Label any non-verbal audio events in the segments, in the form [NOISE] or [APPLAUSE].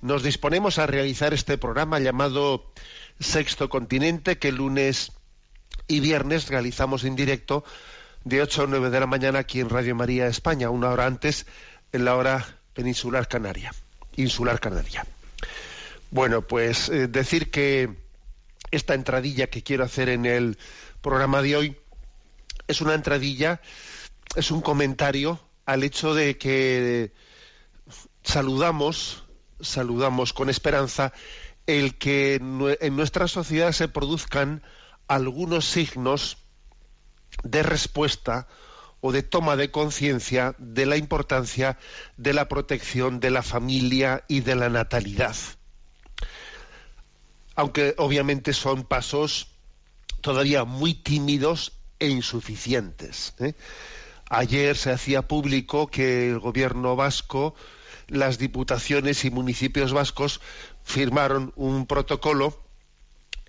nos disponemos a realizar este programa llamado Sexto Continente, que lunes y viernes realizamos en directo de 8 a 9 de la mañana aquí en Radio María España, una hora antes en la hora peninsular canaria, insular canaria. Bueno, pues eh, decir que esta entradilla que quiero hacer en el programa de hoy es una entradilla, es un comentario al hecho de que saludamos, saludamos con esperanza el que en nuestra sociedad se produzcan algunos signos de respuesta o de toma de conciencia de la importancia de la protección de la familia y de la natalidad. Aunque obviamente son pasos todavía muy tímidos e insuficientes. ¿eh? Ayer se hacía público que el gobierno vasco, las diputaciones y municipios vascos firmaron un protocolo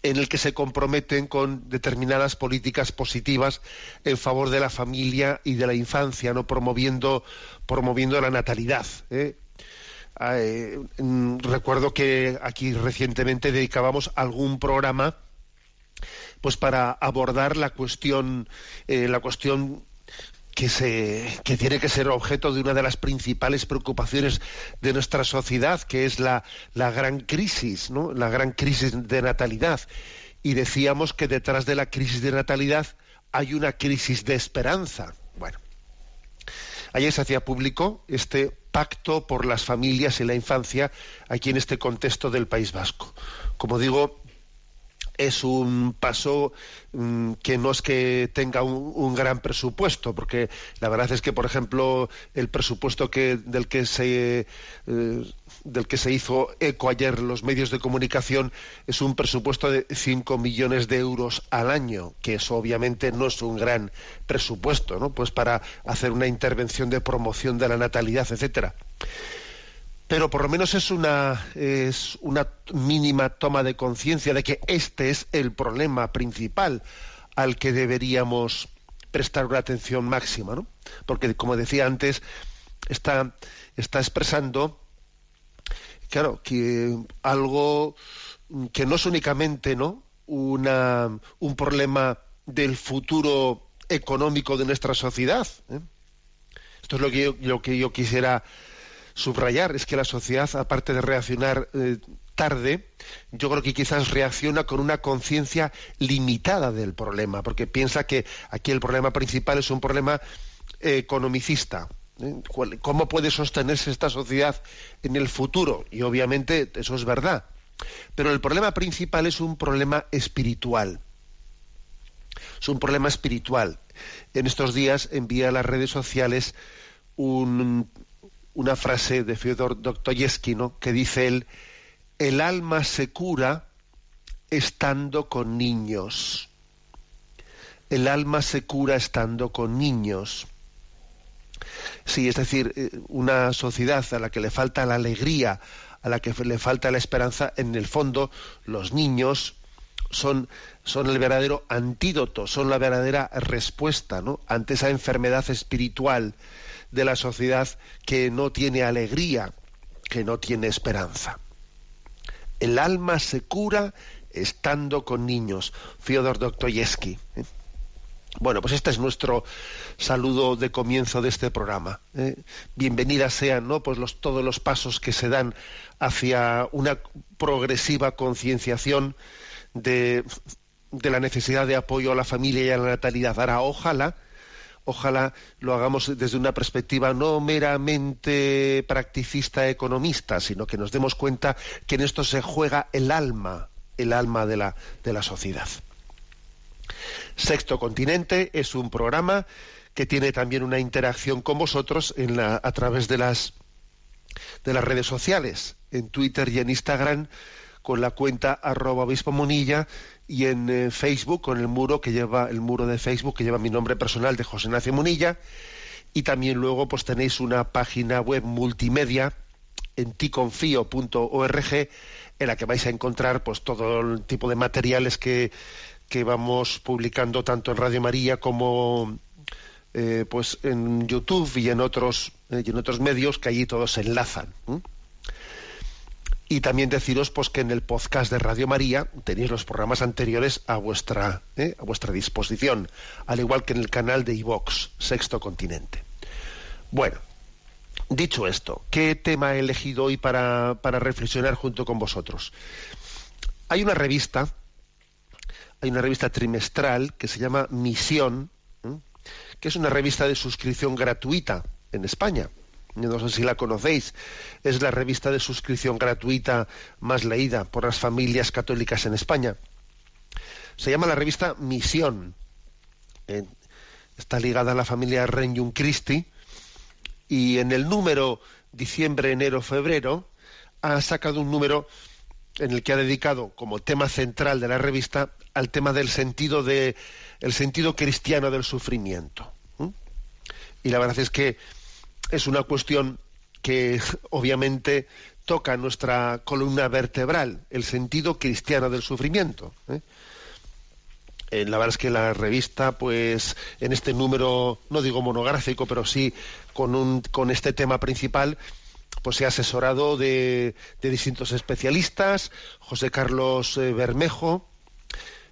en el que se comprometen con determinadas políticas positivas en favor de la familia y de la infancia, no promoviendo promoviendo la natalidad. ¿eh? Eh, mm, recuerdo que aquí recientemente dedicábamos algún programa pues para abordar la cuestión eh, la cuestión que se que tiene que ser objeto de una de las principales preocupaciones de nuestra sociedad que es la, la gran crisis no la gran crisis de natalidad. Y decíamos que detrás de la crisis de natalidad hay una crisis de esperanza. Bueno Ayer se hacía público este pacto por las familias y la infancia aquí en este contexto del País Vasco. Como digo, es un paso mm, que no es que tenga un, gran presupuesto, porque la verdad es que, por ejemplo, el presupuesto del que se eh, del que se hizo eco ayer los medios de comunicación es un presupuesto de 5 millones de euros al año, que eso obviamente no es un gran presupuesto, ¿no? Pues para hacer una intervención de promoción de la natalidad, etcétera pero por lo menos es una, es una mínima toma de conciencia de que este es el problema principal al que deberíamos prestar una atención máxima, ¿no? Porque, como decía antes, está, está expresando, claro, que algo que no es únicamente, ¿no? Una, un problema del futuro económico de nuestra sociedad. ¿eh? Esto es lo que yo, lo que yo quisiera subrayar es que la sociedad, aparte de reaccionar eh, tarde, yo creo que quizás reacciona con una conciencia limitada del problema, porque piensa que aquí el problema principal es un problema eh, economicista. ¿eh? ¿Cuál- ¿Cómo puede sostenerse esta sociedad en el futuro? Y obviamente eso es verdad. Pero el problema principal es un problema espiritual. Es un problema espiritual. En estos días envía a las redes sociales un, una frase de Fyodor Dostoyevsky, que dice él, el alma se cura estando con niños. El alma se cura estando con niños. Sí, es decir, eh, una sociedad a la que le falta la alegría, a la que le falta la esperanza, en el fondo los niños son, son el verdadero antídoto, son la verdadera respuesta ¿no? ante esa enfermedad espiritual de la sociedad que no tiene alegría, que no tiene esperanza. El alma se cura estando con niños. Fyodor Dostoyevsky. ¿eh? Bueno, pues este es nuestro saludo de comienzo de este programa. ¿eh? Bienvenidas sean, ¿no? Pues los, todos los pasos que se dan hacia una progresiva concienciación de, de la necesidad de apoyo a la familia y a la natalidad. Ahora, ojalá, ojalá lo hagamos desde una perspectiva no meramente practicista economista, sino que nos demos cuenta que en esto se juega el alma, el alma de la, sociedad. Sexto Continente es un programa que tiene también una interacción con vosotros a través de las redes sociales, en Twitter y en Instagram, con la cuenta arroba obispo monilla y en eh, Facebook con el muro que lleva el muro de Facebook que lleva mi nombre personal de José Ignacio Munilla y también luego pues tenéis una página web multimedia en ticonfio.org en la que vais a encontrar pues todo el tipo de materiales que, que vamos publicando tanto en Radio María como eh, pues en YouTube y en otros eh, y en otros medios que allí todos se enlazan. Y también deciros pues que en el podcast de Radio María tenéis los programas anteriores a vuestra, ¿eh? a vuestra disposición, al igual que en el canal de iVox, Sexto Continente. Bueno, dicho esto, ¿qué tema he elegido hoy para, reflexionar junto con vosotros? Hay una revista, hay una revista trimestral que se llama Misión, que es una revista de suscripción gratuita en España no sé si la conocéis, es la revista de suscripción gratuita más leída por las familias católicas en España. Se llama la revista Misión. Eh, está ligada a la familia Regnum Christi y en el número diciembre, enero, febrero ha sacado un número en el que ha dedicado como tema central de la revista al tema del sentido de el sentido cristiano del sufrimiento. Y la verdad es que es una cuestión que obviamente toca nuestra columna vertebral, el sentido cristiano del sufrimiento. ¿eh? Eh, la verdad es que la revista, pues, en este número, no digo monográfico, pero sí con, un, con este tema principal, pues se ha asesorado de, distintos especialistas, José Carlos eh, Bermejo,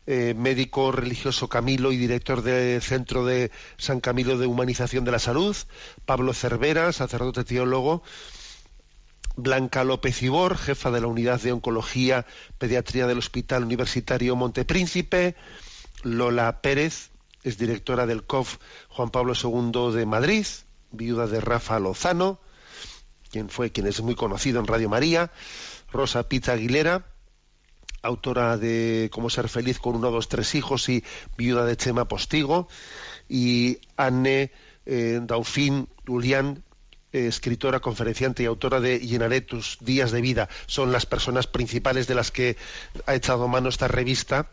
eh, médico religioso Camilo y director del Centro de San Camilo de Humanización de la Salud, Pablo Cervera, sacerdote teólogo, Blanca López Ibor, jefa de la Unidad de Oncología Pediatría del Hospital Universitario Montepríncipe, Lola Pérez, es directora del COF Juan Pablo II de Madrid, viuda de Rafa Lozano, quien fue quien es muy conocido en Radio María, Rosa Pizza Aguilera, autora de Cómo ser feliz con uno, dos, tres hijos y viuda de Chema Postigo, y Anne eh, Dauphin Julián, eh, escritora, conferenciante y autora de Llenaré tus días de vida. Son las personas principales de las que ha echado mano esta revista,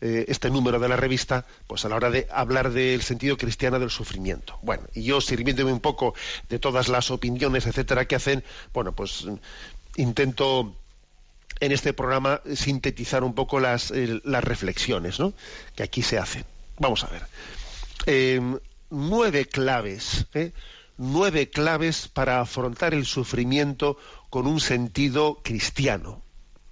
eh, este número de la revista, pues a la hora de hablar del sentido cristiano del sufrimiento. Bueno, y yo sirviéndome un poco de todas las opiniones, etcétera, que hacen, bueno, pues intento en este programa sintetizar un poco las, las reflexiones que aquí se hacen. Vamos a ver. Em, nueve claves, ¿eh? nueve claves para afrontar el sufrimiento con un sentido cristiano.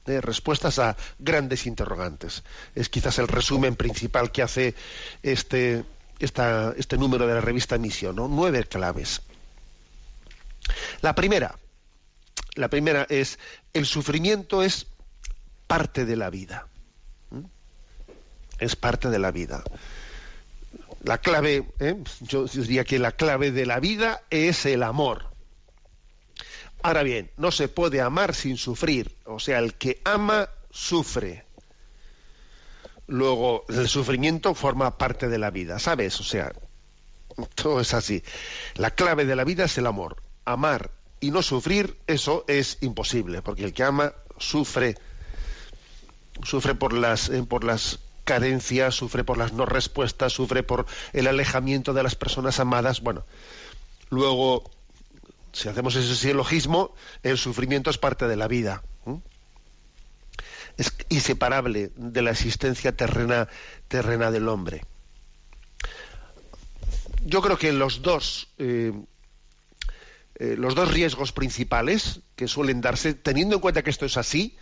¿eh? respuestas a grandes interrogantes. Es quizás el resumen principal que hace este, este número de la revista Misión. Nueve claves. La primera, la primera es, el sufrimiento es parte de la vida. ¿Mm? Es parte de la vida. La clave, ¿eh? yo diría que la clave de la vida es el amor. Ahora bien, no se puede amar sin sufrir. O sea, el que ama, sufre. Luego, el sufrimiento forma parte de la vida, ¿sabes? O sea, [LAUGHS] todo es así. La clave de la vida es el amor. Amar y no sufrir, eso es imposible, porque el que ama sufre, sufre por las, eh, por las carencias, sufre por las no respuestas, sufre por el alejamiento de las personas amadas. Bueno, luego, si hacemos ese silogismo, el sufrimiento es parte de la vida. Es inseparable de la existencia terrena, terrena del hombre. Yo creo que los dos eh, eh, los dos riesgos principales que suelen darse, teniendo en cuenta que esto es así,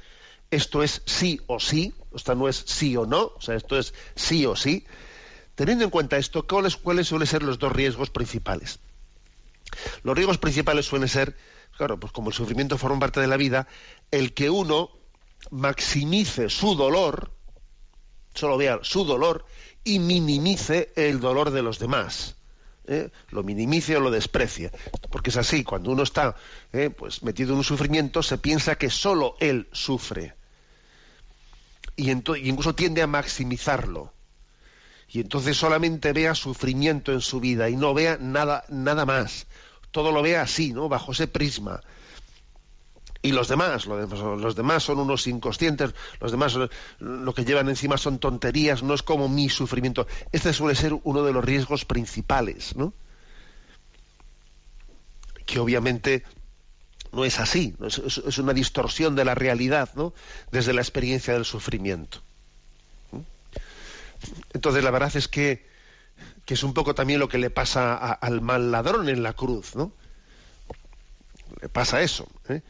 esto es sí o sí, esto no es sí o no, o sea, esto es sí o sí, Teniendo en cuenta esto, ¿cuáles, ¿cuáles suelen ser los dos riesgos principales? Los riesgos principales suelen ser, claro, pues como el sufrimiento forma parte de la vida, el que uno maximice su dolor, solo vea su dolor, y minimice el dolor de los demás. ¿Eh? Lo minimice o lo desprecie. Porque es así, cuando uno está ¿eh? pues metido en un sufrimiento, se piensa que solo él sufre. Y, y incluso tiende a maximizarlo y entonces solamente vea sufrimiento en su vida y no vea nada, nada más. Todo lo vea así, ¿no? Bajo ese prisma. Y los demás, los demás son unos inconscientes, los demás lo que llevan encima son tonterías, no es como mi sufrimiento. Este suele ser uno de los riesgos principales, ¿no? Que obviamente no es así, es, una distorsión de la realidad, ¿no? Desde la experiencia del sufrimiento. Entonces la verdad es que, es un poco también lo que le pasa al mal ladrón en la cruz, ¿no? Le pasa eso, ¿eh?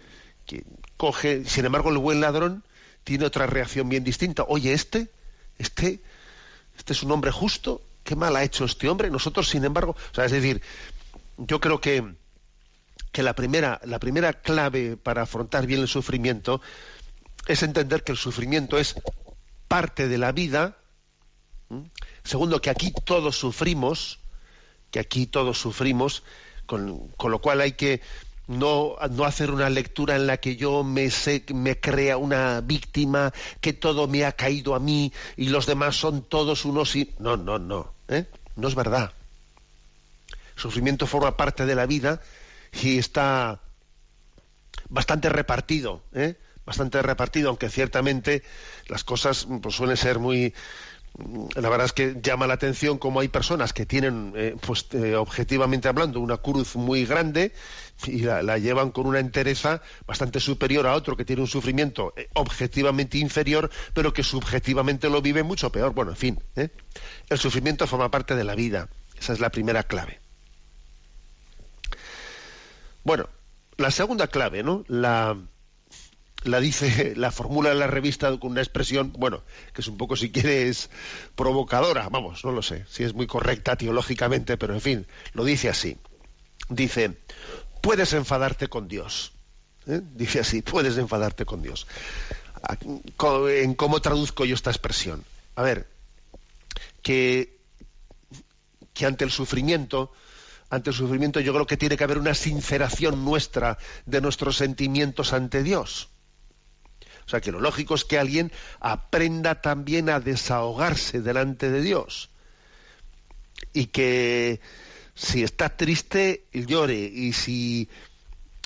Que coge, sin embargo el buen ladrón tiene otra reacción bien distinta. Oye, este, este, este es un hombre justo, qué mal ha hecho este hombre. Nosotros, sin embargo, o sea, es decir, yo creo que, que la primera, la primera clave para afrontar bien el sufrimiento es entender que el sufrimiento es parte de la vida. Segundo, que aquí todos sufrimos, que aquí todos sufrimos, con, lo cual hay que no, no, hacer una lectura en la que yo me, me crea una víctima, que todo me ha caído a mí y los demás son todos unos y... No, no, no. ¿eh? No es verdad. Sufrimiento forma parte de la vida y está bastante repartido, ¿eh? bastante repartido, aunque ciertamente las cosas pues, suelen ser muy la verdad es que llama la atención cómo hay personas que tienen, eh, pues eh, objetivamente hablando, una cruz muy grande y la, llevan con una entereza bastante superior a otro que tiene un sufrimiento eh, objetivamente inferior, pero que subjetivamente lo vive mucho peor. Bueno, en fin, el sufrimiento forma parte de la vida. Esa es la primera clave. Bueno, la segunda clave, ¿no? La, la dice, [LAUGHS] la formula en la revista con una expresión, bueno, que es un poco, si quieres, provocadora, vamos, no lo sé, si es muy correcta teológicamente, pero en fin, lo dice así. Dice, puedes enfadarte con Dios. ¿eh? Dice así, puedes enfadarte con Dios. ¿En cómo traduzco yo esta expresión? A ver, que, que ante el sufrimiento, ante el sufrimiento yo creo que tiene que haber una sinceración nuestra de nuestros sentimientos ante Dios. O sea que lo lógico es que alguien aprenda también a desahogarse delante de Dios. Y que si está triste, llore. Y si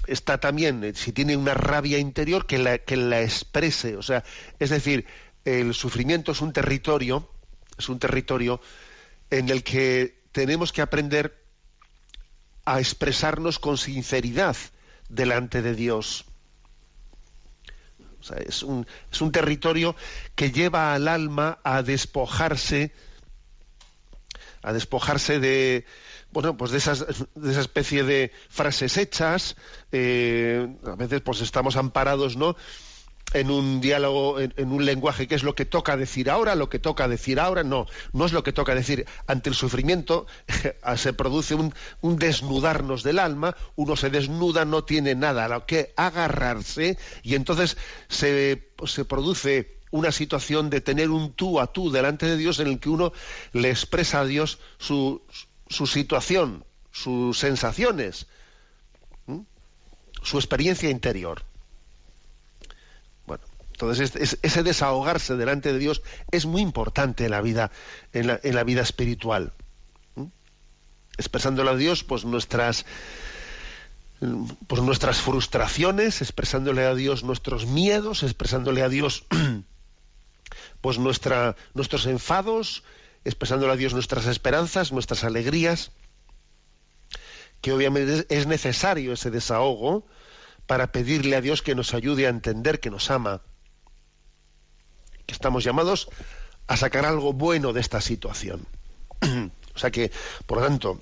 está también, si tiene una rabia interior, que la, que la exprese. O sea, es decir, el sufrimiento es un territorio, es un territorio en el que tenemos que aprender a expresarnos con sinceridad delante de Dios es, un, es un territorio que lleva al alma a despojarse, a despojarse de, bueno, pues de, esas, de esa especie de frases hechas, eh, a veces pues estamos amparados, ¿no? En un diálogo, en, un lenguaje que es lo que toca decir ahora, lo que toca decir ahora, no, no es lo que toca decir. Ante el sufrimiento [LAUGHS] se produce un, desnudarnos del alma, uno se desnuda, no tiene nada a lo que agarrarse y entonces se, se produce una situación de tener un tú a tú delante de Dios en el que uno le expresa a Dios su, su situación, sus sensaciones, su experiencia interior. Entonces, ese desahogarse delante de Dios es muy importante en la vida, en la, vida espiritual. Expresándole a Dios, pues nuestras, pues nuestras frustraciones, expresándole a Dios nuestros miedos, expresándole a Dios [CLEARS THROAT] pues nuestra, nuestros enfados, expresándole a Dios nuestras esperanzas, nuestras alegrías, que obviamente es necesario ese desahogo para pedirle a Dios que nos ayude a entender que nos ama estamos llamados a sacar algo bueno de esta situación. [CLEARS THROAT] o sea que, por lo tanto,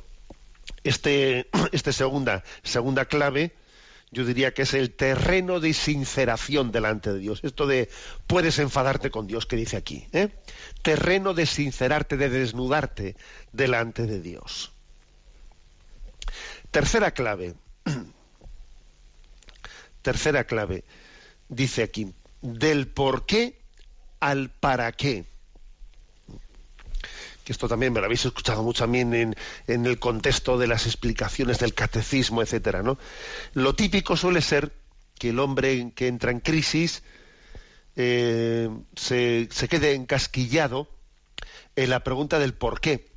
este, [CLEARS THROAT] este segunda, segunda clave, yo diría que es el terreno de sinceración delante de Dios. Esto de puedes enfadarte con Dios que dice aquí. ¿eh? Terreno de sincerarte, de desnudarte delante de Dios. Tercera clave. [CLEARS THROAT] Tercera clave. Dice aquí, del por qué al para qué que esto también me lo habéis escuchado mucho también en, en el contexto de las explicaciones del catecismo, etcétera, ¿no? Lo típico suele ser que el hombre que entra en crisis eh, se, se quede encasquillado en la pregunta del por qué.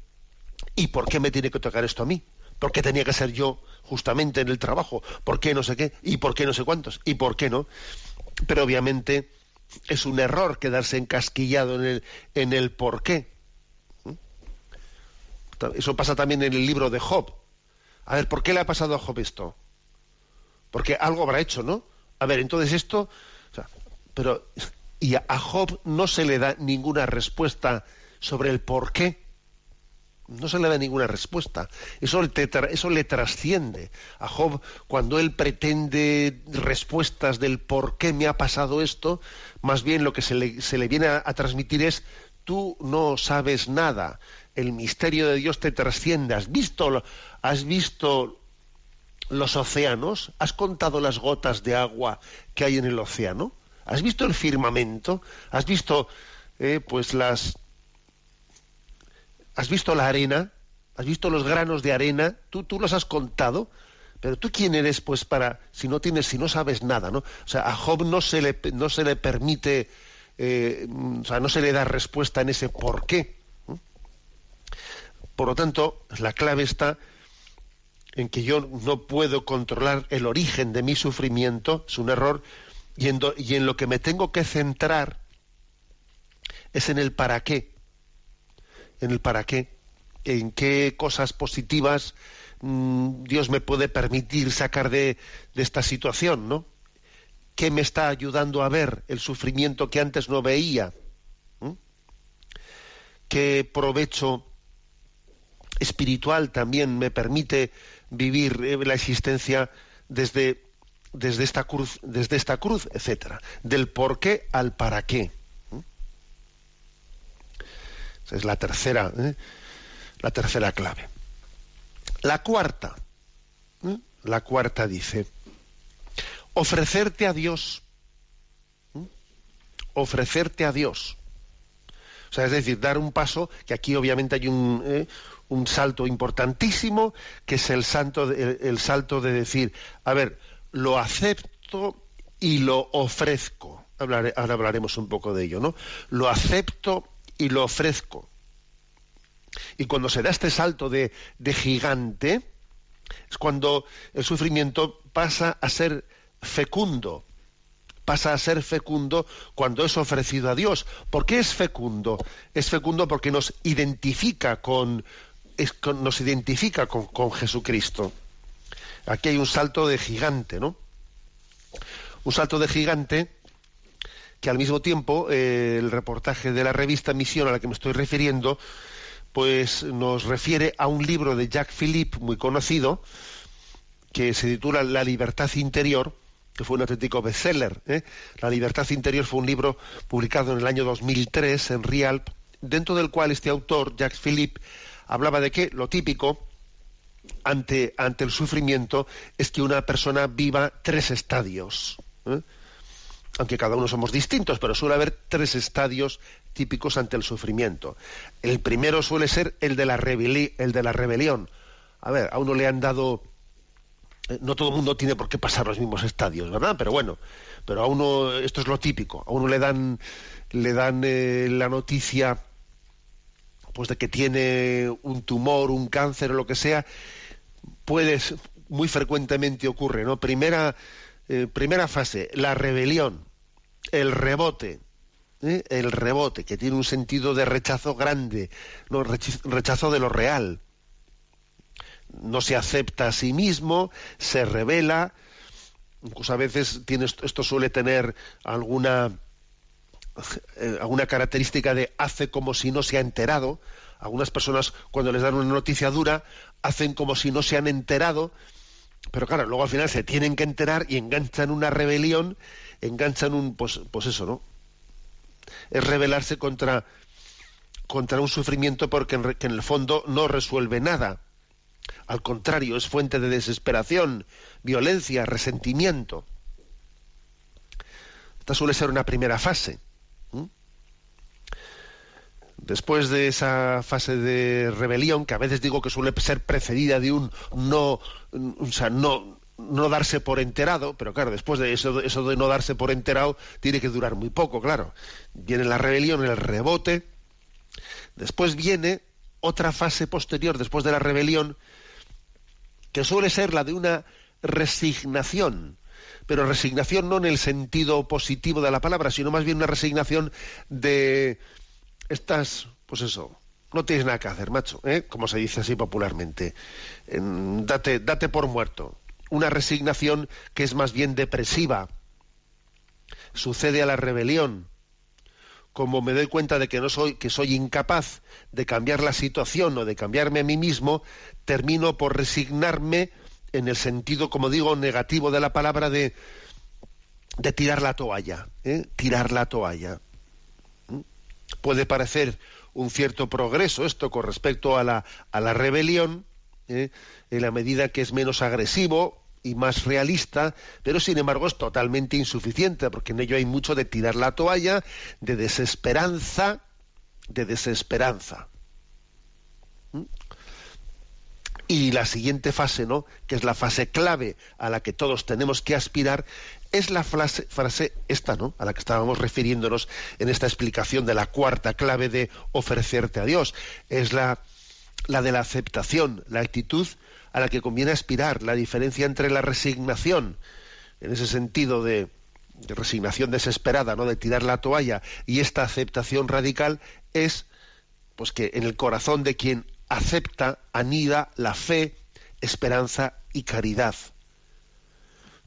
¿Y por qué me tiene que tocar esto a mí? ¿Por qué tenía que ser yo justamente en el trabajo? ¿Por qué no sé qué? ¿Y por qué no sé cuántos? ¿Y por qué no? Pero obviamente es un error quedarse encasquillado en el, en el qué. Eso pasa también en el libro de Job. A ver, ¿por qué le ha pasado a Job esto? Porque algo habrá hecho, ¿no? A ver, entonces esto, pero y a Job no se le da ninguna respuesta sobre el por qué. No se le da ninguna respuesta. Eso, eso le trasciende. A Job, cuando él pretende respuestas del por qué me ha pasado esto, más bien lo que se le, se le viene a transmitir es, tú no sabes nada el misterio de Dios te trasciende. ¿Has visto, has visto los océanos? ¿Has contado las gotas de agua que hay en el océano? ¿Has visto el firmamento? ¿Has visto eh, pues las ¿Has visto la arena? ¿Has visto los granos de arena? ¿Tú, tú los has contado? Pero tú quién eres, pues, para, si no tienes, si no sabes nada, ¿no? O sea, a Job no se le, no se le permite, eh, o sea, no se le da respuesta en ese por qué. Por lo tanto, la clave está en que yo no puedo controlar el origen de mi sufrimiento, es un error, y en, lo que me tengo que centrar es en el para qué, en el para qué, en qué cosas positivas mm, Dios me puede permitir sacar de, esta situación, ¿no? ¿Qué me está ayudando a ver el sufrimiento que antes no veía? ¿Mm? ¿Qué provecho espiritual también me permite vivir eh, la existencia desde, desde esta cruz, desde esta cruz, etcétera, del por qué al para qué. Es la tercera, ¿eh? la tercera clave. La cuarta, ¿eh? la cuarta dice, ofrecerte a Dios, ofrecerte a Dios. O sea, es decir, dar un paso, que aquí obviamente hay un, un salto importantísimo, que es el, el, salto de decir, a ver, lo acepto y lo ofrezco. ahora hablaremos un poco de ello, ¿no? Lo acepto y lo ofrezco. Y cuando se da este salto de, de gigante, es cuando el sufrimiento pasa a ser fecundo, pasa a ser fecundo cuando es ofrecido a Dios. ¿Por qué es fecundo? Es fecundo porque nos identifica con, nos identifica con, Jesucristo. Aquí hay un salto de gigante, ¿no? Un salto de gigante que al mismo tiempo eh, el reportaje de la revista Misión a la que me estoy refiriendo, pues nos refiere a un libro de Jacques Philippe muy conocido que se titula La libertad interior, que fue un auténtico bestseller. ¿eh? La libertad interior fue un libro publicado en el año 2003 en Rialp, dentro del cual este autor, Jacques Philippe, hablaba de que lo típico ante, ante el sufrimiento es que una persona viva tres estadios. ¿eh? Aunque cada uno somos distintos, pero suele haber tres estadios típicos ante el sufrimiento. El primero suele ser el de la, el de la rebelión. A ver, a uno le han dado eh, no todo el mundo tiene por qué pasar los mismos estadios, ¿verdad? Pero bueno, pero a uno esto es lo típico. A uno le dan le dan eh, la noticia pues de que tiene un tumor, un cáncer o lo que sea, puedes muy frecuentemente ocurre, ¿no? Primera eh, primera fase, la rebelión, el rebote, ¿eh? el rebote que tiene un sentido de rechazo grande, no rechazo de lo real. No se acepta a sí mismo, se revela, incluso a veces tiene, esto suele tener alguna eh, alguna característica de hace como si no se ha enterado. Algunas personas cuando les dan una noticia dura hacen como si no se han enterado pero claro, luego al final se tienen que enterar y enganchan una rebelión, enganchan un, pues, pues eso, ¿no? Es rebelarse contra, contra un sufrimiento porque que en el fondo no resuelve nada. Al contrario, es fuente de desesperación, violencia, resentimiento. Esta suele ser una primera fase. Después de esa fase de rebelión, que a veces digo que suele ser precedida de un no, o sea, no, no darse por enterado, pero claro, después de eso, eso de no darse por enterado tiene que durar muy poco, claro. Viene la rebelión, el rebote. Después viene otra fase posterior, después de la rebelión, que suele ser la de una resignación, pero resignación no en el sentido positivo de la palabra, sino más bien una resignación de estás, pues eso, no tienes nada que hacer, macho, ¿eh? como se dice así popularmente. date, date por muerto. Una resignación que es más bien depresiva. Sucede a la rebelión. Como me doy cuenta de que no soy, que soy incapaz de cambiar la situación o de cambiarme a mí mismo, termino por resignarme en el sentido, como digo, negativo de la palabra de, de tirar la toalla, ¿eh? tirar la toalla. Puede parecer un cierto progreso esto con respecto a la, a la rebelión, ¿eh? en la medida que es menos agresivo y más realista, pero sin embargo es totalmente insuficiente, porque en ello hay mucho de tirar la toalla, de desesperanza, de desesperanza. ¿Mm? Y la siguiente fase, ¿no? que es la fase clave a la que todos tenemos que aspirar, es la frase, esta, ¿no? A la que estábamos refiriéndonos en esta explicación de la cuarta clave de ofrecerte a Dios. Es la, la de la aceptación, la actitud a la que conviene aspirar, la diferencia entre la resignación, en ese sentido de, de resignación desesperada, ¿no? De tirar la toalla, y esta aceptación radical es, pues que en el corazón de quien acepta anida la fe, esperanza y caridad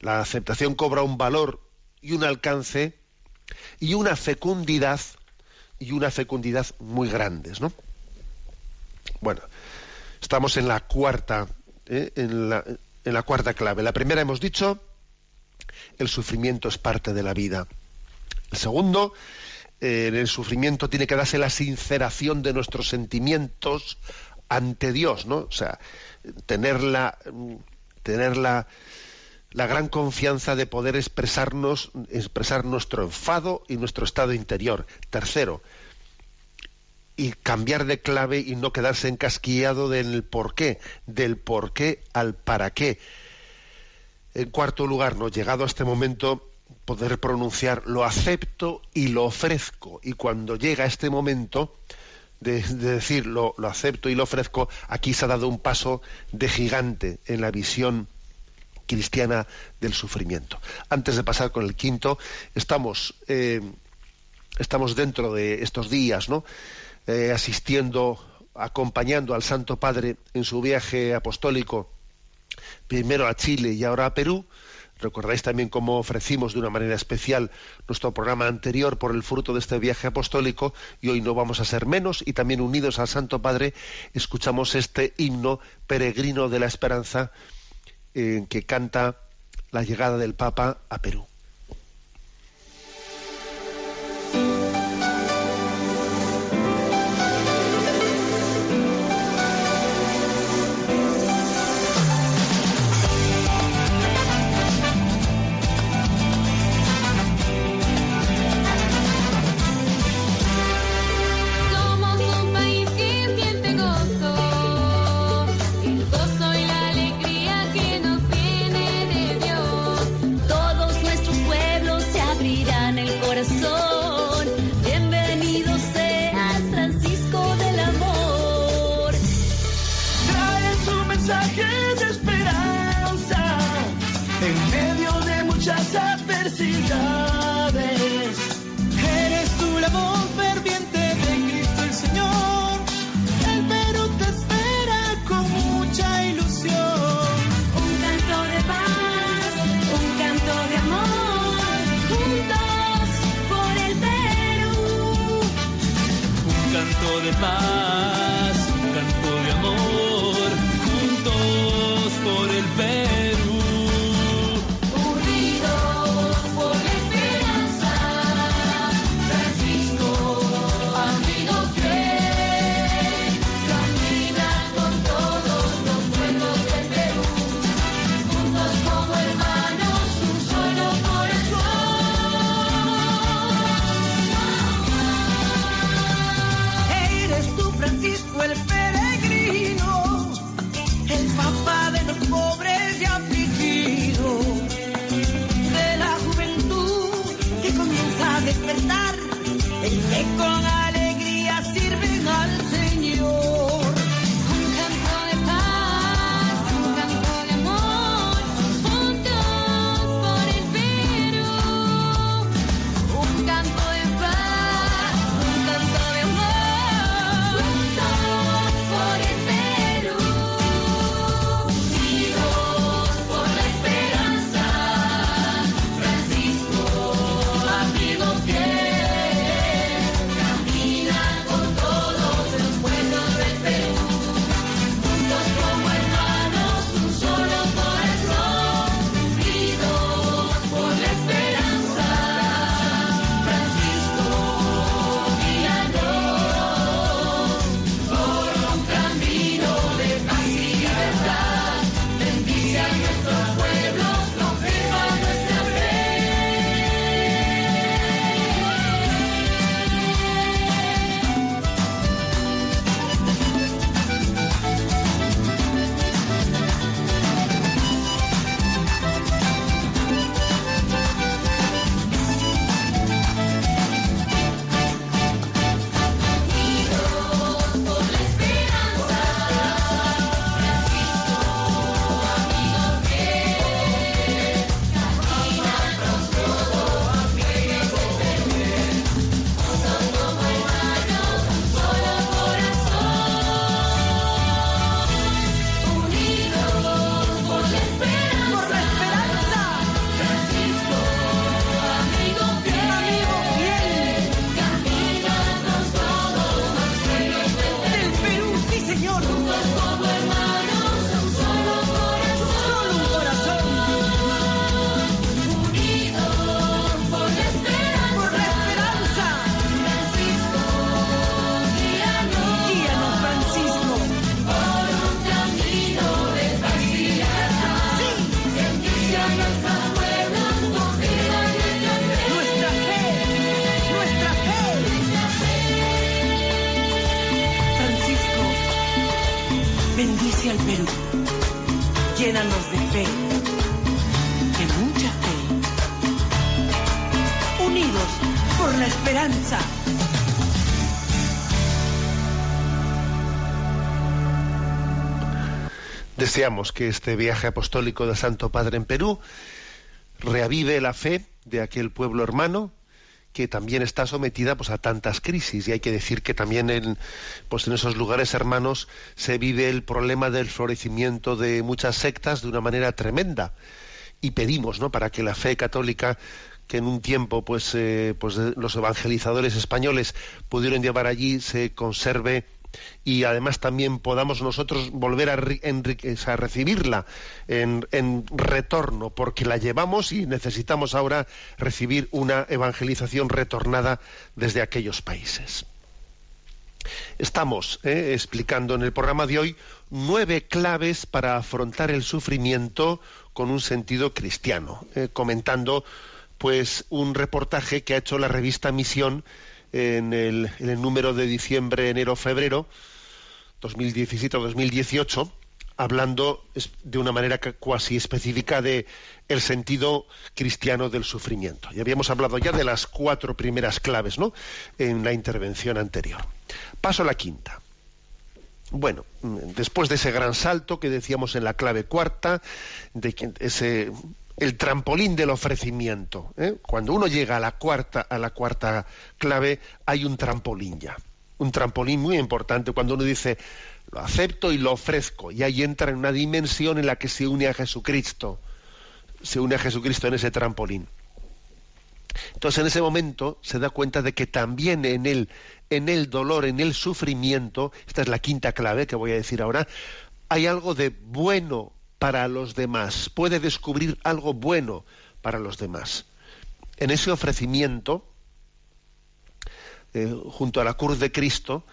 la aceptación cobra un valor y un alcance y una fecundidad y una fecundidad muy grandes, ¿no? Bueno, estamos en la cuarta, ¿eh? en, la, la, cuarta clave. La primera hemos dicho, el sufrimiento es parte de la vida. El segundo, eh, en el sufrimiento tiene que darse la sinceración de nuestros sentimientos ante Dios, ¿no? O sea, tenerla, tenerla la gran confianza de poder expresarnos, expresar nuestro enfado y nuestro estado interior. Tercero, y cambiar de clave y no quedarse encasquillado del por qué, del por qué al para qué. En cuarto lugar, ¿no? llegado a este momento, poder pronunciar lo acepto y lo ofrezco. Y cuando llega este momento de, de decir lo acepto y lo ofrezco, aquí se ha dado un paso de gigante en la visión cristiana del sufrimiento. Antes de pasar con el quinto, estamos, eh, estamos dentro de estos días, ¿no? Eh, asistiendo, acompañando al Santo Padre en su viaje apostólico, primero a Chile y ahora a Perú. Recordáis también cómo ofrecimos de una manera especial nuestro programa anterior por el fruto de este viaje apostólico y hoy no vamos a ser menos y también unidos al Santo Padre escuchamos este himno peregrino de la esperanza en que canta la llegada del Papa a Perú. Deseamos que este viaje apostólico del Santo Padre en Perú reavive la fe de aquel pueblo hermano que también está sometida pues, a tantas crisis y hay que decir que también en, pues, en esos lugares hermanos se vive el problema del florecimiento de muchas sectas de una manera tremenda y pedimos ¿no? para que la fe católica que en un tiempo pues, eh, pues los evangelizadores españoles pudieron llevar allí se conserve y además también podamos nosotros volver a, recibirla en, en, retorno, porque la llevamos y necesitamos ahora recibir una evangelización retornada desde aquellos países. Estamos eh, explicando en el programa de hoy nueve claves para afrontar el sufrimiento con un sentido cristiano, eh, comentando pues un reportaje que ha hecho la revista Misión en el, número de diciembre, enero, febrero 2017 o 2018 hablando de una manera cuasi específica de el sentido cristiano del sufrimiento. Y habíamos hablado ya de las cuatro primeras claves, ¿no? En la intervención anterior. Paso a la quinta. Bueno, después de ese gran salto que decíamos en la clave cuarta, de ese el trampolín del ofrecimiento. ¿eh? Cuando uno llega a la cuarta, a la cuarta clave, hay un trampolín ya. Un trampolín muy importante cuando uno dice lo acepto y lo ofrezco. Y ahí entra en una dimensión en la que se une a Jesucristo. Se une a Jesucristo en ese trampolín. Entonces en ese momento se da cuenta de que también en el, en el dolor, en el sufrimiento, esta es la quinta clave que voy a decir ahora, hay algo de bueno para los demás, puede descubrir algo bueno para los demás. En ese ofrecimiento, eh, junto a la cruz de Cristo,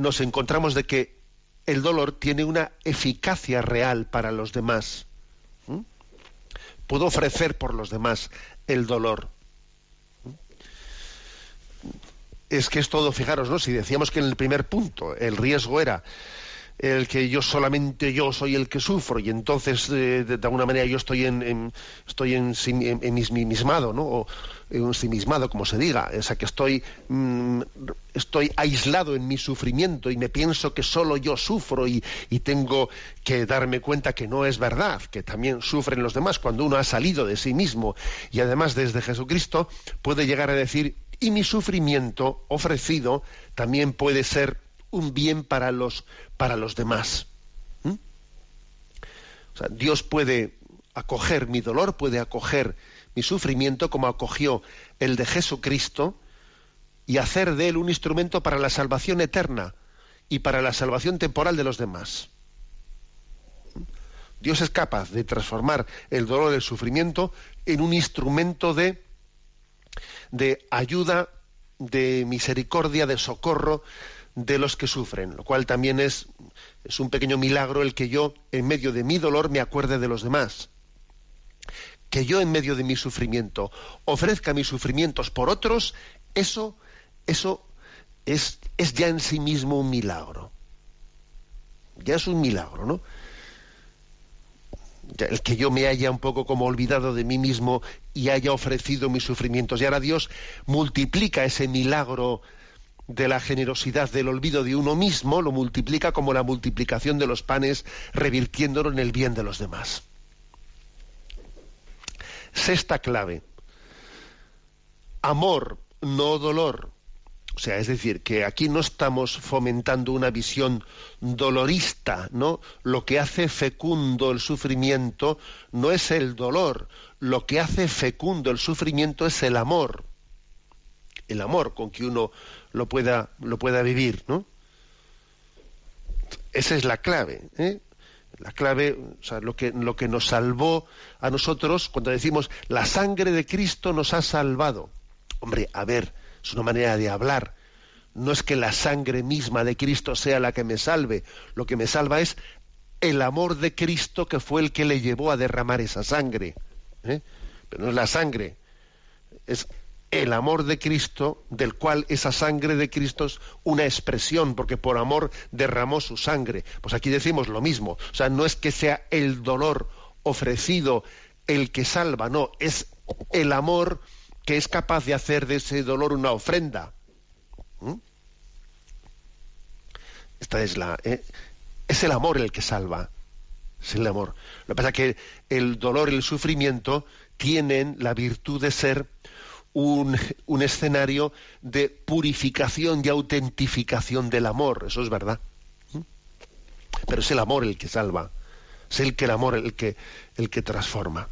nos encontramos de que el dolor tiene una eficacia real para los demás. Puedo ofrecer por los demás el dolor. Es que es todo, fijaros, ¿no? Si decíamos que en el primer punto el riesgo era el que yo solamente yo soy el que sufro y entonces eh, de, alguna manera yo estoy en, en estoy en, en, en mismado, ¿no? O en ensimismado, como se diga, o sea que estoy mm, estoy aislado en mi sufrimiento y me pienso que solo yo sufro y, y tengo que darme cuenta que no es verdad, que también sufren los demás cuando uno ha salido de sí mismo y además desde Jesucristo puede llegar a decir y mi sufrimiento ofrecido también puede ser un bien para los, para los demás. ¿Mm? Dios puede acoger mi dolor, puede acoger mi sufrimiento como acogió el de Jesucristo y hacer de él un instrumento para la salvación eterna y para la salvación temporal de los demás. ¿Mm? Dios es capaz de transformar el dolor, el sufrimiento en un instrumento de, de ayuda, de misericordia, de socorro, de los que sufren, lo cual también es, es un pequeño milagro el que yo, en medio de mi dolor, me acuerde de los demás. Que yo, en medio de mi sufrimiento, ofrezca mis sufrimientos por otros, eso, eso es, es ya en sí mismo un milagro. Ya es un milagro, ¿no? el que yo me haya un poco como olvidado de mí mismo y haya ofrecido mis sufrimientos. Y ahora Dios multiplica ese milagro de la generosidad del olvido de uno mismo lo multiplica como la multiplicación de los panes, revirtiéndolo en el bien de los demás. Sexta clave. Amor, no dolor. O sea, es decir, que aquí no estamos fomentando una visión dolorista, ¿no? Lo que hace fecundo el sufrimiento no es el dolor, lo que hace fecundo el sufrimiento es el amor. El amor con que uno lo pueda, lo pueda vivir, ¿no? Esa es la clave, ¿eh? La clave, lo que, lo que nos salvó a nosotros, cuando decimos la sangre de Cristo nos ha salvado. Hombre, a ver, es una manera de hablar. No es que la sangre misma de Cristo sea la que me salve. Lo que me salva es el amor de Cristo que fue el que le llevó a derramar esa sangre. ¿eh? Pero no es la sangre. Es el amor de Cristo, del cual esa sangre de Cristo es una expresión, porque por amor derramó su sangre. Pues aquí decimos lo mismo. O sea, no es que sea el dolor ofrecido el que salva, no, es el amor que es capaz de hacer de ese dolor una ofrenda. ¿Mm? Esta es la. ¿eh? Es el amor el que salva. Es el amor. Lo que pasa es que el dolor y el sufrimiento tienen la virtud de ser un, un, escenario de purificación y autentificación del amor, eso es verdad. ¿Mm? Pero es el amor el que salva, es el que el amor el que, el que transforma.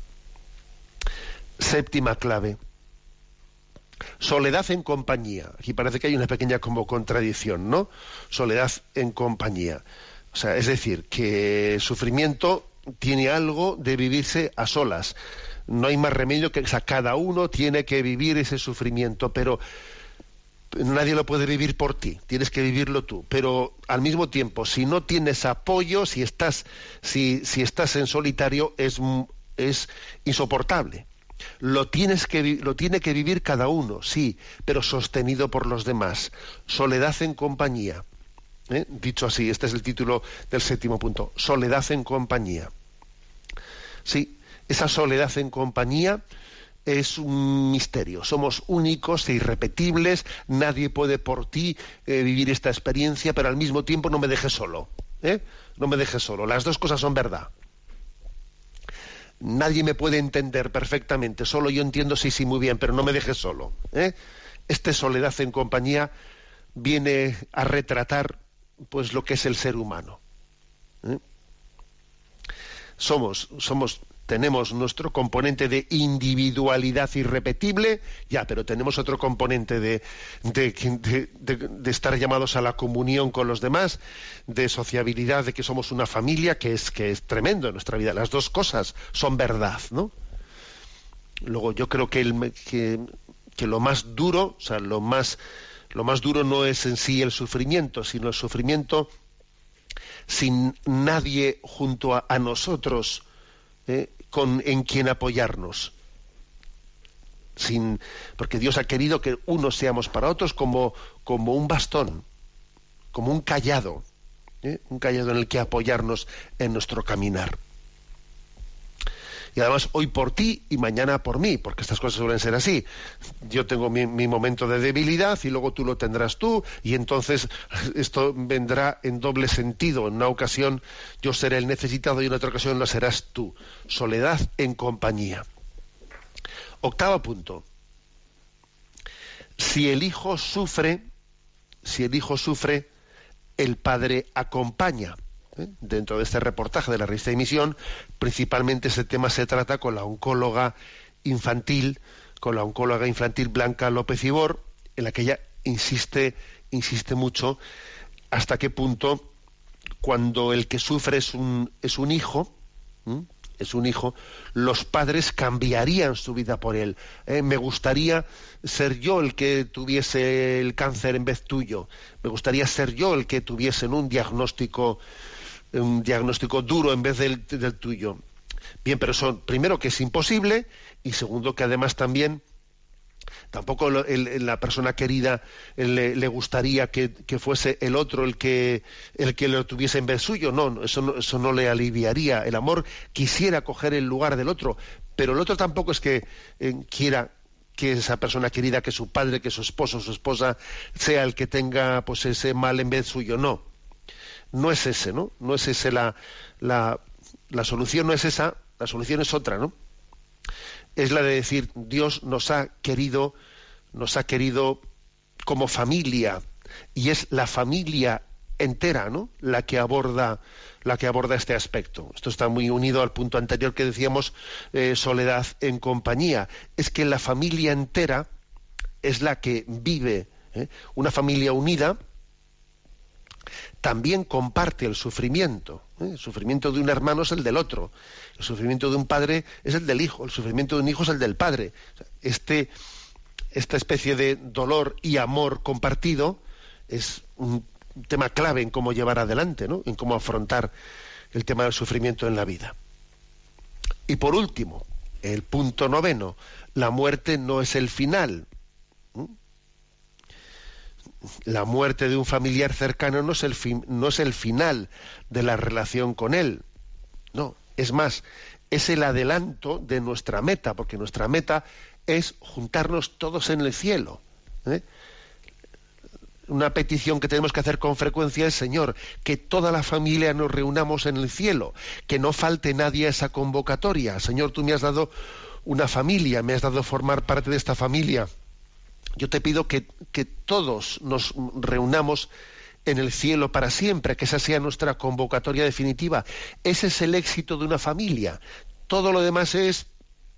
Séptima clave. Soledad en compañía. Aquí parece que hay una pequeña como contradicción, ¿no? Soledad en compañía. O sea, es decir, que sufrimiento tiene algo de vivirse a solas no hay más remedio que cada uno tiene que vivir ese sufrimiento, pero nadie lo puede vivir por ti, tienes que vivirlo tú. Pero al mismo tiempo, si no tienes apoyo, si estás, si, si estás en solitario, es, es insoportable. Lo, tienes que, lo tiene que vivir cada uno, sí, pero sostenido por los demás. Soledad en compañía. ¿eh? Dicho así, este es el título del séptimo punto. Soledad en compañía. Sí, esa soledad en compañía es un misterio. Somos únicos e irrepetibles, nadie puede por ti eh, vivir esta experiencia, pero al mismo tiempo no me dejes solo. ¿eh? No me dejes solo. Las dos cosas son verdad. Nadie me puede entender perfectamente, solo yo entiendo sí, sí, muy bien, pero no me dejes solo. ¿eh? Esta soledad en compañía viene a retratar pues lo que es el ser humano. ¿eh? Somos, somos tenemos nuestro componente de individualidad irrepetible, ya, pero tenemos otro componente de, de, estar llamados a la comunión con los demás, de sociabilidad, de que somos una familia, que es, que es tremendo en nuestra vida. Las dos cosas son verdad, ¿no? Luego yo creo que, el, que, lo más duro, o sea, lo más, lo más duro no es en sí el sufrimiento, sino el sufrimiento sin nadie junto a, a nosotros ¿eh? Con, en quien apoyarnos. Sin, porque Dios ha querido que unos seamos para otros como, como un bastón, como un callado, ¿eh? un callado en el que apoyarnos en nuestro caminar y además hoy por ti y mañana por mí, porque estas cosas suelen ser así. Yo tengo mi, momento de debilidad y luego tú lo tendrás tú y entonces [LAUGHS] esto vendrá en doble sentido. En una ocasión yo seré el necesitado y en otra ocasión lo serás tú. Soledad en compañía. Octavo punto. Si el hijo sufre, si el hijo sufre, el padre acompaña. ¿Eh? Dentro de este reportaje de la revista Emisión, principalmente ese tema se trata con la oncóloga infantil, con la oncóloga infantil Blanca López Ibor, en la que ella insiste, insiste mucho hasta qué punto cuando el que sufre es un, es un hijo, es un hijo, los padres cambiarían su vida por él. ¿eh? me gustaría ser yo el que tuviese el cáncer en vez tuyo. Me gustaría ser yo el que tuviese un diagnóstico un diagnóstico duro en vez del, tuyo. Bien, pero son, primero que es imposible y segundo que además también tampoco la persona querida le, gustaría que, fuese el otro el que el que lo tuviese en vez suyo. No eso, no eso no le aliviaría el amor. Quisiera coger el lugar del otro pero el otro tampoco es que eh, quiera que esa persona querida que su padre que su esposo su esposa sea el que tenga pues ese mal en vez suyo. No no es ese, ¿no? No es ese la, la, la solución, no es esa, la solución es otra, ¿no? Es la de decir, Dios nos ha querido, nos ha querido como familia, y es la familia entera, ¿no? La que aborda, la que aborda este aspecto. Esto está muy unido al punto anterior que decíamos eh, soledad en compañía. Es que la familia entera es la que vive. ¿eh? Una familia unida también comparte el sufrimiento. ¿eh? El sufrimiento de un hermano es el del otro. El sufrimiento de un padre es el del hijo. El sufrimiento de un hijo es el del padre. Este, esta especie de dolor y amor compartido es un tema clave en cómo llevar adelante, en cómo afrontar el tema del sufrimiento en la vida. Y por último, el punto noveno, la muerte no es el final. La muerte de un familiar cercano no es el, no es el final de la relación con él. No, es más, es el adelanto de nuestra meta, porque nuestra meta es juntarnos todos en el cielo. ¿eh? Una petición que tenemos que hacer con frecuencia es, Señor, que toda la familia nos reunamos en el cielo, que no falte nadie a esa convocatoria. Señor, tú me has dado una familia, me has dado formar parte de esta familia. Yo te pido que, todos nos reunamos en el cielo para siempre, que esa sea nuestra convocatoria definitiva. Ese es el éxito de una familia. Todo lo demás es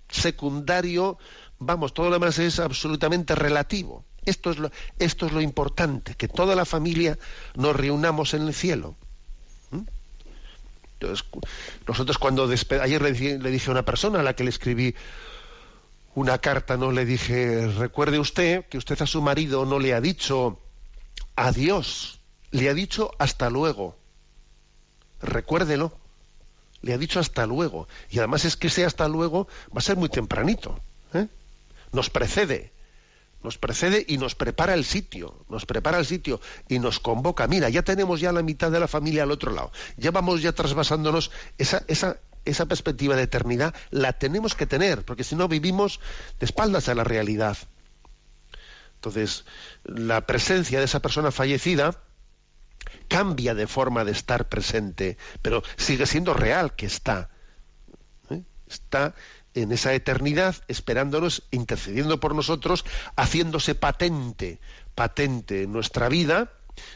secundario, vamos, todo lo demás es absolutamente relativo. Esto es lo, esto es lo importante, que toda la familia nos reunamos en el cielo. ¿Mm? Entonces, nosotros cuando ayer le dije, a una persona a la que le escribí una carta, no le dije, recuerde usted que usted a su marido no le ha dicho adiós, le ha dicho hasta luego. Recuérdelo. Le ha dicho hasta luego. Y además es que ese hasta luego va a ser muy tempranito. ¿eh? Nos precede nos precede y nos prepara el sitio, nos prepara el sitio y nos convoca. Mira, ya tenemos ya la mitad de la familia al otro lado. Ya vamos ya trasvasándonos esa, esa, esa perspectiva de eternidad, la tenemos que tener, porque si no vivimos de espaldas a la realidad. Entonces, la presencia de esa persona fallecida cambia de forma de estar presente, pero sigue siendo real que está. ¿eh? Está en esa eternidad, esperándonos, intercediendo por nosotros, haciéndose patente, patente en nuestra vida,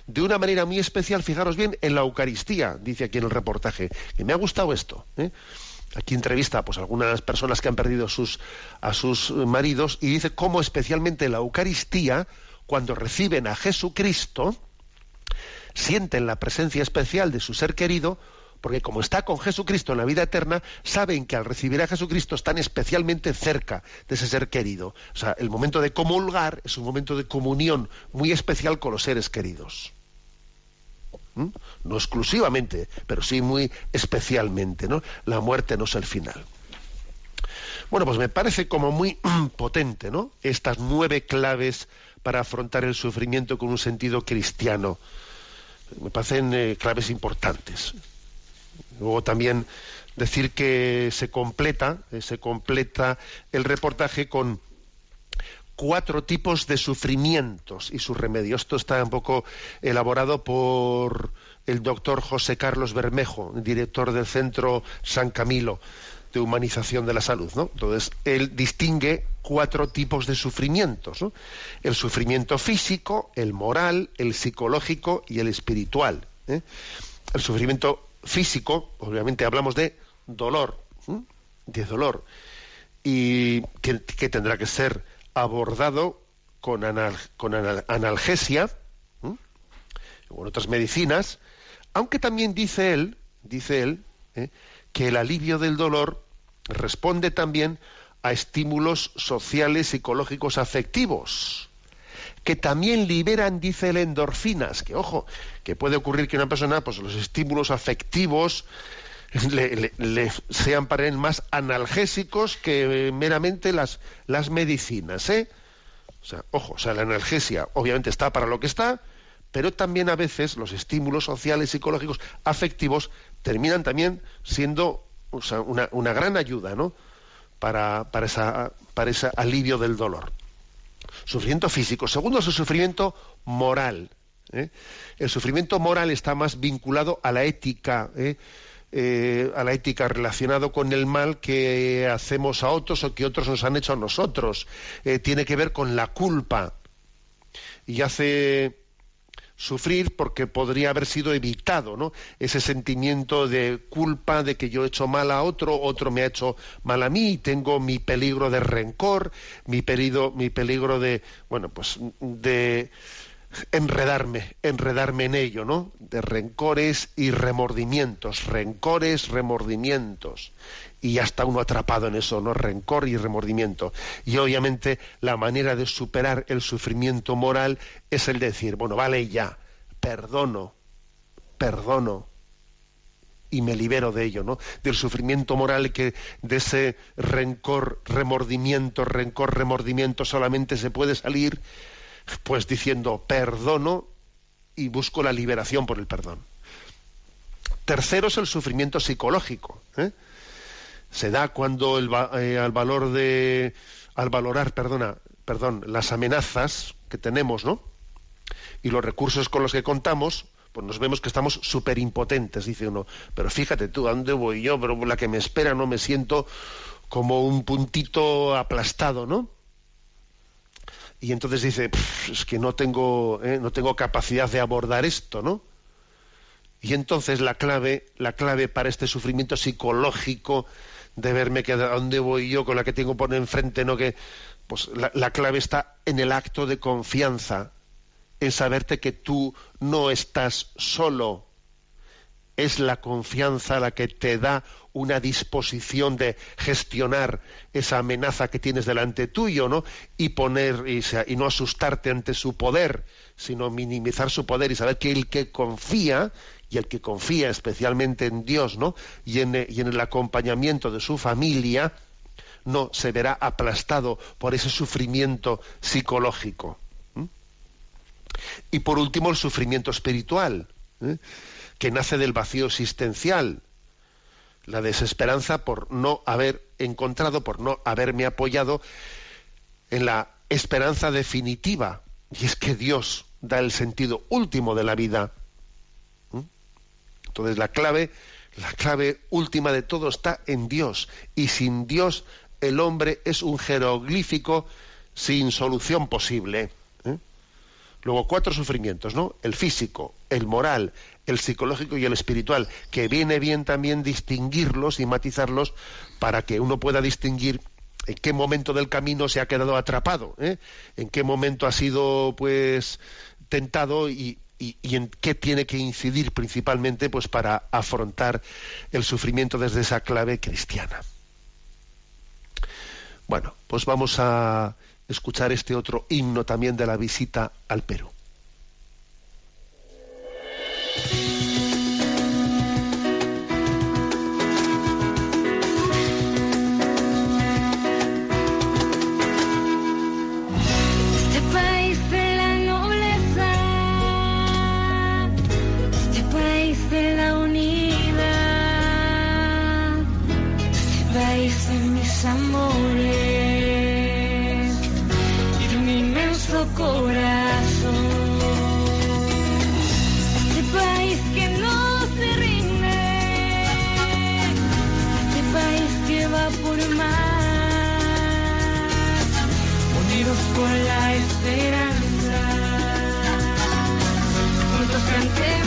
de una manera muy especial, fijaros bien, en la Eucaristía, dice aquí en el reportaje, que me ha gustado esto. ¿eh? Aquí entrevista pues, a algunas personas que han perdido a sus maridos y dice cómo especialmente en la Eucaristía, cuando reciben a Jesucristo, sienten la presencia especial de su ser querido, porque como está con Jesucristo en la vida eterna, saben que al recibir a Jesucristo están especialmente cerca de ese ser querido. O sea, el momento de comulgar es un momento de comunión muy especial con los seres queridos. ¿Mm? No exclusivamente, pero sí muy especialmente. La muerte no es el final. Bueno, pues me parece como muy [CLEARS THROAT] potente, ¿no? Estas nueve claves para afrontar el sufrimiento con un sentido cristiano. Me parecen eh, claves importantes. Luego también decir que se completa, eh, se completa el reportaje con cuatro tipos de sufrimientos y sus remedios. Esto está un poco elaborado por el doctor José Carlos Bermejo, director del Centro San Camilo de Humanización de la Salud. Entonces, él distingue cuatro tipos de sufrimientos. El sufrimiento físico, el moral, el psicológico y el espiritual. ¿eh? El sufrimiento físico, obviamente hablamos de dolor, de dolor, y que, tendrá que ser abordado con, con analgesia, o con otras medicinas, aunque también dice él, dice él, ¿eh? que el alivio del dolor responde también a estímulos sociales, psicológicos, afectivos que también liberan, dice el endorfinas, que ojo, que puede ocurrir que una persona, pues los estímulos afectivos le, sean para él más analgésicos que meramente las, las medicinas, ¿eh? O sea, ojo, o sea, la analgesia obviamente está para lo que está, pero también a veces los estímulos sociales, psicológicos, afectivos, terminan también siendo una, una, gran ayuda, ¿no? Para, para, esa, para ese alivio del dolor. Sufrimiento físico. Segundo es el sufrimiento moral. ¿eh? El sufrimiento moral está más vinculado a la ética, ¿eh? Eh, a la ética relacionado con el mal que hacemos a otros o que otros nos han hecho a nosotros. tiene que ver con la culpa. Y hace sufrir porque podría haber sido evitado, ¿no? Ese sentimiento de culpa de que yo he hecho mal a otro, otro me ha hecho mal a mí, y tengo mi peligro de rencor, mi peligro, mi peligro de, bueno, pues de enredarme, enredarme en ello, ¿no? De rencores y remordimientos, rencores, remordimientos. Y ya está uno atrapado en eso, ¿no? Rencor y remordimiento. Y obviamente la manera de superar el sufrimiento moral es el decir, bueno, vale ya, perdono, perdono, y me libero de ello, ¿no? Del sufrimiento moral que de ese rencor, remordimiento, rencor, remordimiento solamente se puede salir Pues diciendo perdono y busco la liberación por el perdón. Tercero es el sufrimiento psicológico. ¿eh? Se da cuando eh, al valor de al valorar, perdona, perdón, las amenazas que tenemos, ¿no? Y los recursos con los que contamos, pues nos vemos que estamos súper impotentes, dice uno. Pero fíjate tú, ¿a dónde voy yo? Pero la que me espera no me siento como un puntito aplastado, ¿no? Y entonces dice, es que no tengo, ¿eh? no tengo capacidad de abordar esto, ¿no? Y entonces la clave, la clave para este sufrimiento psicológico de verme que a dónde voy yo con la que tengo por enfrente, no que pues la, la clave está en el acto de confianza, en saberte que tú no estás solo. Es la confianza la que te da una disposición de gestionar esa amenaza que tienes delante tuyo, ¿no? Y poner y, no asustarte ante su poder, sino minimizar su poder y saber que el que confía y el que confía especialmente en Dios, ¿no? Y en, y en el acompañamiento de su familia, no se verá aplastado por ese sufrimiento psicológico. Y por último, el sufrimiento espiritual, ¿eh? Que nace del vacío existencial, la desesperanza por no haber encontrado, por no haberme apoyado en la esperanza definitiva, y es que Dios da el sentido último de la vida. Entonces la clave, la clave última de todo está en Dios, y sin Dios el hombre es un jeroglífico sin solución posible. ¿eh? Luego cuatro sufrimientos, ¿no? El físico, el moral, el psicológico y el espiritual, que viene bien también distinguirlos y matizarlos para que uno pueda distinguir en qué momento del camino se ha quedado atrapado, ¿eh? en qué momento ha sido pues tentado y, y, y, en qué tiene que incidir principalmente pues para afrontar el sufrimiento desde esa clave cristiana. Bueno, pues vamos a escuchar este otro himno también de la visita al Perú. Por más unidos por la esperanza. Juntos cantemos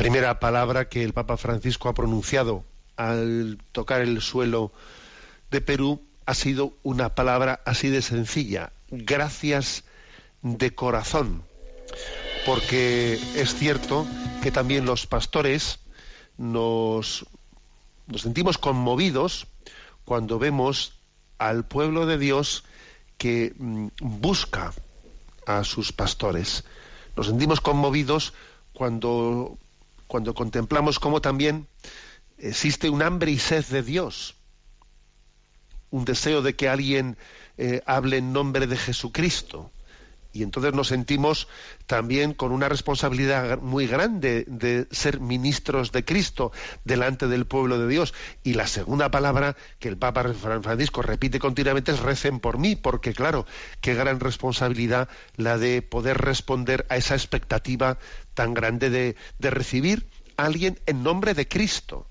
primera palabra que el Papa Francisco ha pronunciado al tocar el suelo de Perú ha sido una palabra así de sencilla, gracias de corazón, porque es cierto que también los pastores nos, nos sentimos conmovidos cuando vemos al pueblo de Dios que mm, busca a sus pastores. Nos sentimos conmovidos cuando, cuando contemplamos cómo también existe un hambre y sed de Dios, un deseo de que alguien eh, hable en nombre de Jesucristo. Y entonces nos sentimos también con una responsabilidad muy grande de ser ministros de Cristo delante del pueblo de Dios. Y la segunda palabra que el Papa Francisco repite continuamente es recen por mí, porque claro, qué gran responsabilidad la de poder responder a esa expectativa tan grande de, de recibir a alguien en nombre de Cristo.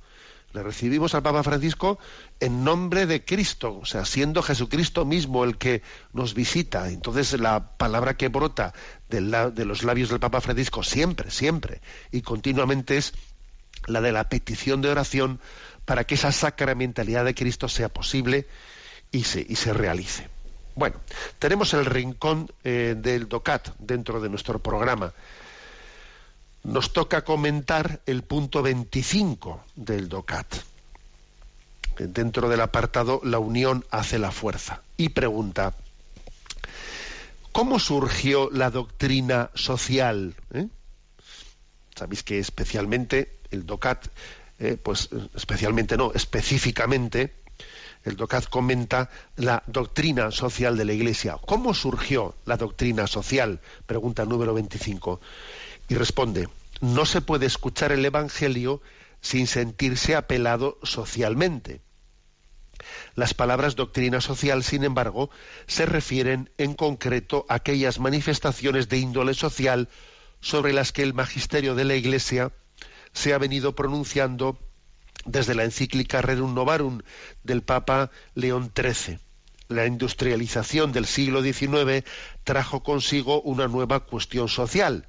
Le recibimos al Papa Francisco en nombre de Cristo, o sea, siendo Jesucristo mismo el que nos visita. Entonces la palabra que brota de, los labios del Papa Francisco siempre, siempre y continuamente es la de la petición de oración para que esa sacramentalidad de Cristo sea posible y se, y se realice. Bueno, tenemos el rincón eh, del DOCAT dentro de nuestro programa nos toca comentar el punto 25 del DOCAT, dentro del apartado La unión hace la fuerza. Y pregunta, ¿cómo surgió la doctrina social? ¿Eh? Sabéis que especialmente el DOCAT, eh, pues especialmente no, específicamente, el DOCAT comenta la doctrina social de la Iglesia. ¿Cómo surgió la doctrina social? Pregunta número 25. Y responde, no se puede escuchar el Evangelio sin sentirse apelado socialmente. Las palabras doctrina social, sin embargo, se refieren en concreto a aquellas manifestaciones de índole social sobre las que el magisterio de la Iglesia se ha venido pronunciando desde la encíclica Rerum Novarum del Papa León XIII. La industrialización del siglo XIX trajo consigo una nueva cuestión social.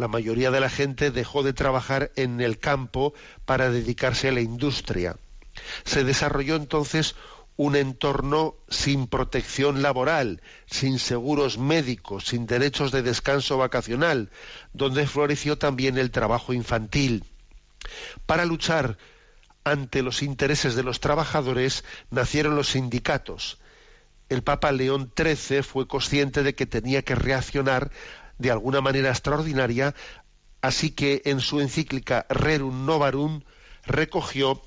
La mayoría de la gente dejó de trabajar en el campo para dedicarse a la industria. Se desarrolló entonces un entorno sin protección laboral, sin seguros médicos, sin derechos de descanso vacacional, donde floreció también el trabajo infantil. Para luchar ante los intereses de los trabajadores nacieron los sindicatos. El Papa León XIII fue consciente de que tenía que reaccionar de alguna manera extraordinaria, así que en su encíclica Rerum Novarum recogió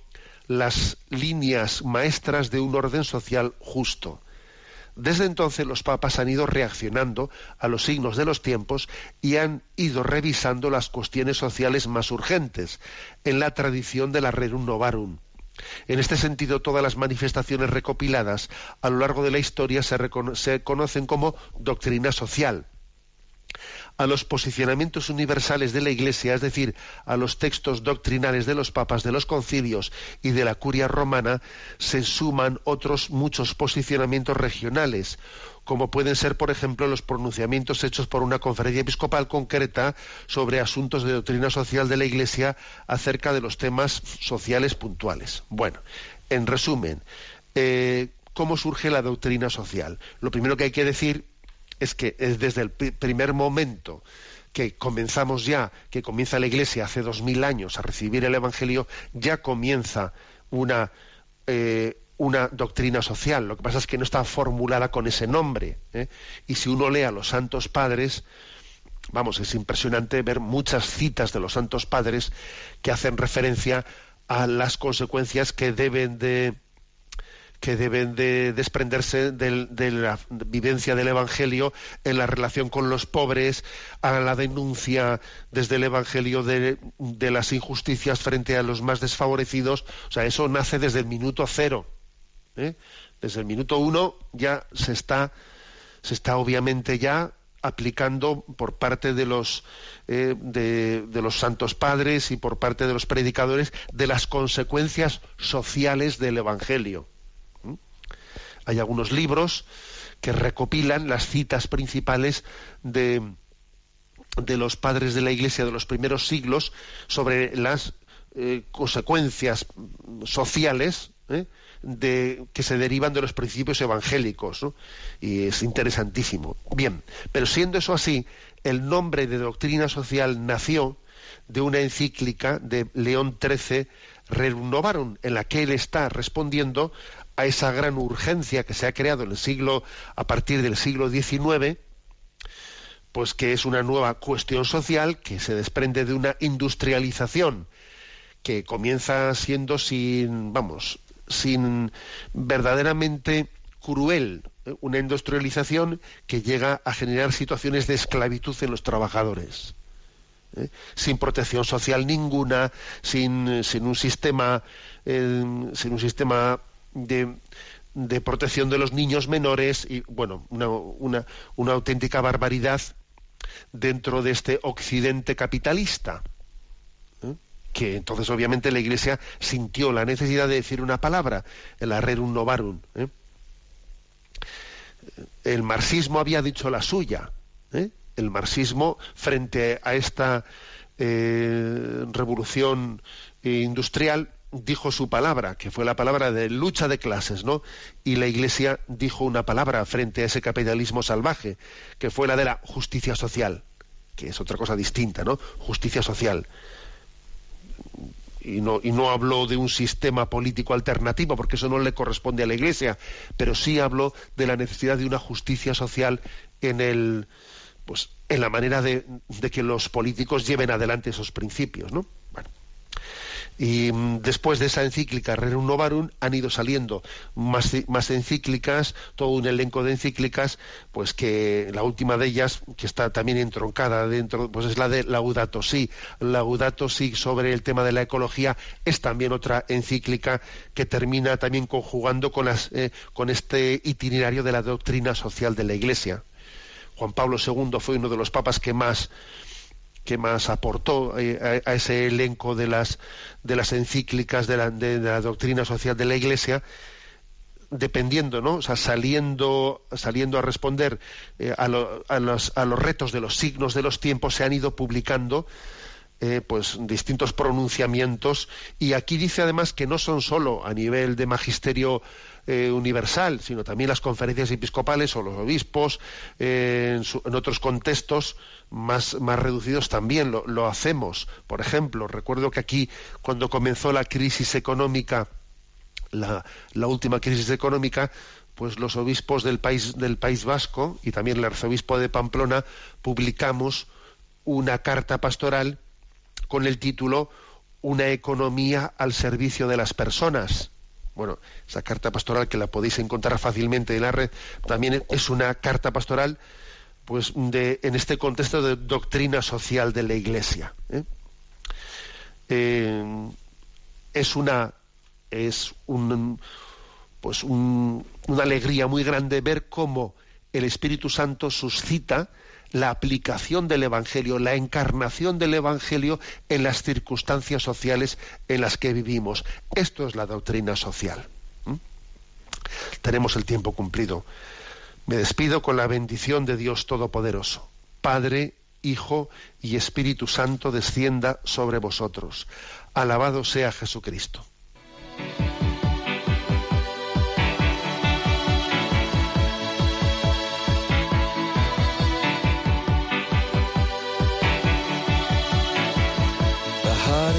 las líneas maestras de un orden social justo. Desde entonces los papas han ido reaccionando a los signos de los tiempos y han ido revisando las cuestiones sociales más urgentes, en la tradición de la Rerum Novarum. En este sentido, todas las manifestaciones recopiladas a lo largo de la historia se, conocen como doctrina social a los posicionamientos universales de la Iglesia, es decir, a los textos doctrinales de los papas, de los concilios y de la curia romana, se suman otros muchos posicionamientos regionales, como pueden ser, por ejemplo, los pronunciamientos hechos por una conferencia episcopal concreta sobre asuntos de doctrina social de la Iglesia acerca de los temas sociales puntuales. Bueno, en resumen, eh, ¿cómo surge la doctrina social? Lo primero que hay que decir es que es desde el pri- primer momento que comenzamos ya, que comienza la Iglesia hace dos mil años a recibir el Evangelio, ya comienza una, eh, una doctrina social. Lo que pasa es que no está formulada con ese nombre. ¿eh? Y si uno lee a los santos padres, vamos, es impresionante ver muchas citas de los santos padres que hacen referencia a las consecuencias que deben de que deben de desprenderse de la vivencia del Evangelio en la relación con los pobres, a la denuncia desde el Evangelio de, las injusticias frente a los más desfavorecidos. O sea, eso nace desde el minuto cero. ¿eh? Desde el minuto uno ya se está, se está obviamente ya aplicando por parte de los eh, de los santos padres y por parte de los predicadores de las consecuencias sociales del Evangelio. Hay algunos libros que recopilan las citas principales de, de los padres de la Iglesia de los primeros siglos sobre las eh, consecuencias sociales ¿eh? que se derivan de los principios evangélicos. Y es interesantísimo. Bien, pero siendo eso así, el nombre de doctrina social nació de una encíclica de León XIII, Rerum Novarum, en la que él está respondiendo a esa gran urgencia que se ha creado en el siglo, a partir del siglo XIX, pues que es una nueva cuestión social que se desprende de una industrialización que comienza siendo sin, vamos, sin verdaderamente cruel, ¿eh? una industrialización que llega a generar situaciones de esclavitud en los trabajadores. ¿eh? Sin protección social ninguna, sin, sin un sistema, eh, sin un sistema de, protección de los niños menores y bueno, una, una, auténtica barbaridad dentro de este occidente capitalista ¿eh? que entonces obviamente la Iglesia sintió la necesidad de decir una palabra, el Rerum Novarum. ¿eh? El marxismo había dicho la suya. ¿eh? El marxismo, frente a esta revolución industrial, dijo su palabra, que fue la palabra de lucha de clases, ¿no? Y la Iglesia dijo una palabra frente a ese capitalismo salvaje, que fue la de la justicia social, que es otra cosa distinta, ¿no? Justicia social y no, habló de un sistema político alternativo, porque eso no le corresponde a la Iglesia, pero sí habló de la necesidad de una justicia social en el pues en la manera de, de que los políticos lleven adelante esos principios, ¿no? Bueno. Y mm, después de esa encíclica Rerum Novarum han ido saliendo más, encíclicas, todo un elenco de encíclicas, pues que la última de ellas, que está también entroncada dentro, pues es la de Laudato Si. Laudato Si sobre el tema de la ecología es también otra encíclica que termina también conjugando con, eh, con este itinerario de la doctrina social de la Iglesia. Juan Pablo II fue uno de los papas que más que más aportó eh, a, ese elenco de las de las encíclicas de la, de la, doctrina social de la Iglesia dependiendo no o sea saliendo saliendo a responder eh, a, lo, a, los, a, los, retos de los signos de los tiempos se han ido publicando eh, pues distintos pronunciamientos. Y aquí dice además que no son solo a nivel de magisterio eh, universal, sino también las conferencias episcopales o los obispos, eh, en, otros contextos más, más reducidos también lo, lo, hacemos. Por ejemplo, recuerdo que aquí, cuando comenzó la crisis económica, la, la última crisis económica, pues los obispos del país, del país Vasco y también el arzobispo de Pamplona publicamos una carta pastoral con el título Una economía al servicio de las personas bueno, esa carta pastoral que la podéis encontrar fácilmente en la red, también es una carta pastoral, pues, en este contexto de doctrina social de la Iglesia. ¿eh? Eh, es una, es un, pues, un, una alegría muy grande ver cómo el Espíritu Santo suscita la aplicación del Evangelio, la encarnación del Evangelio en las circunstancias sociales en las que vivimos. Esto es la doctrina social. ¿Mm? Tenemos el tiempo cumplido. Me despido con la bendición de Dios Todopoderoso. Padre, Hijo y Espíritu Santo descienda sobre vosotros. Alabado sea Jesucristo.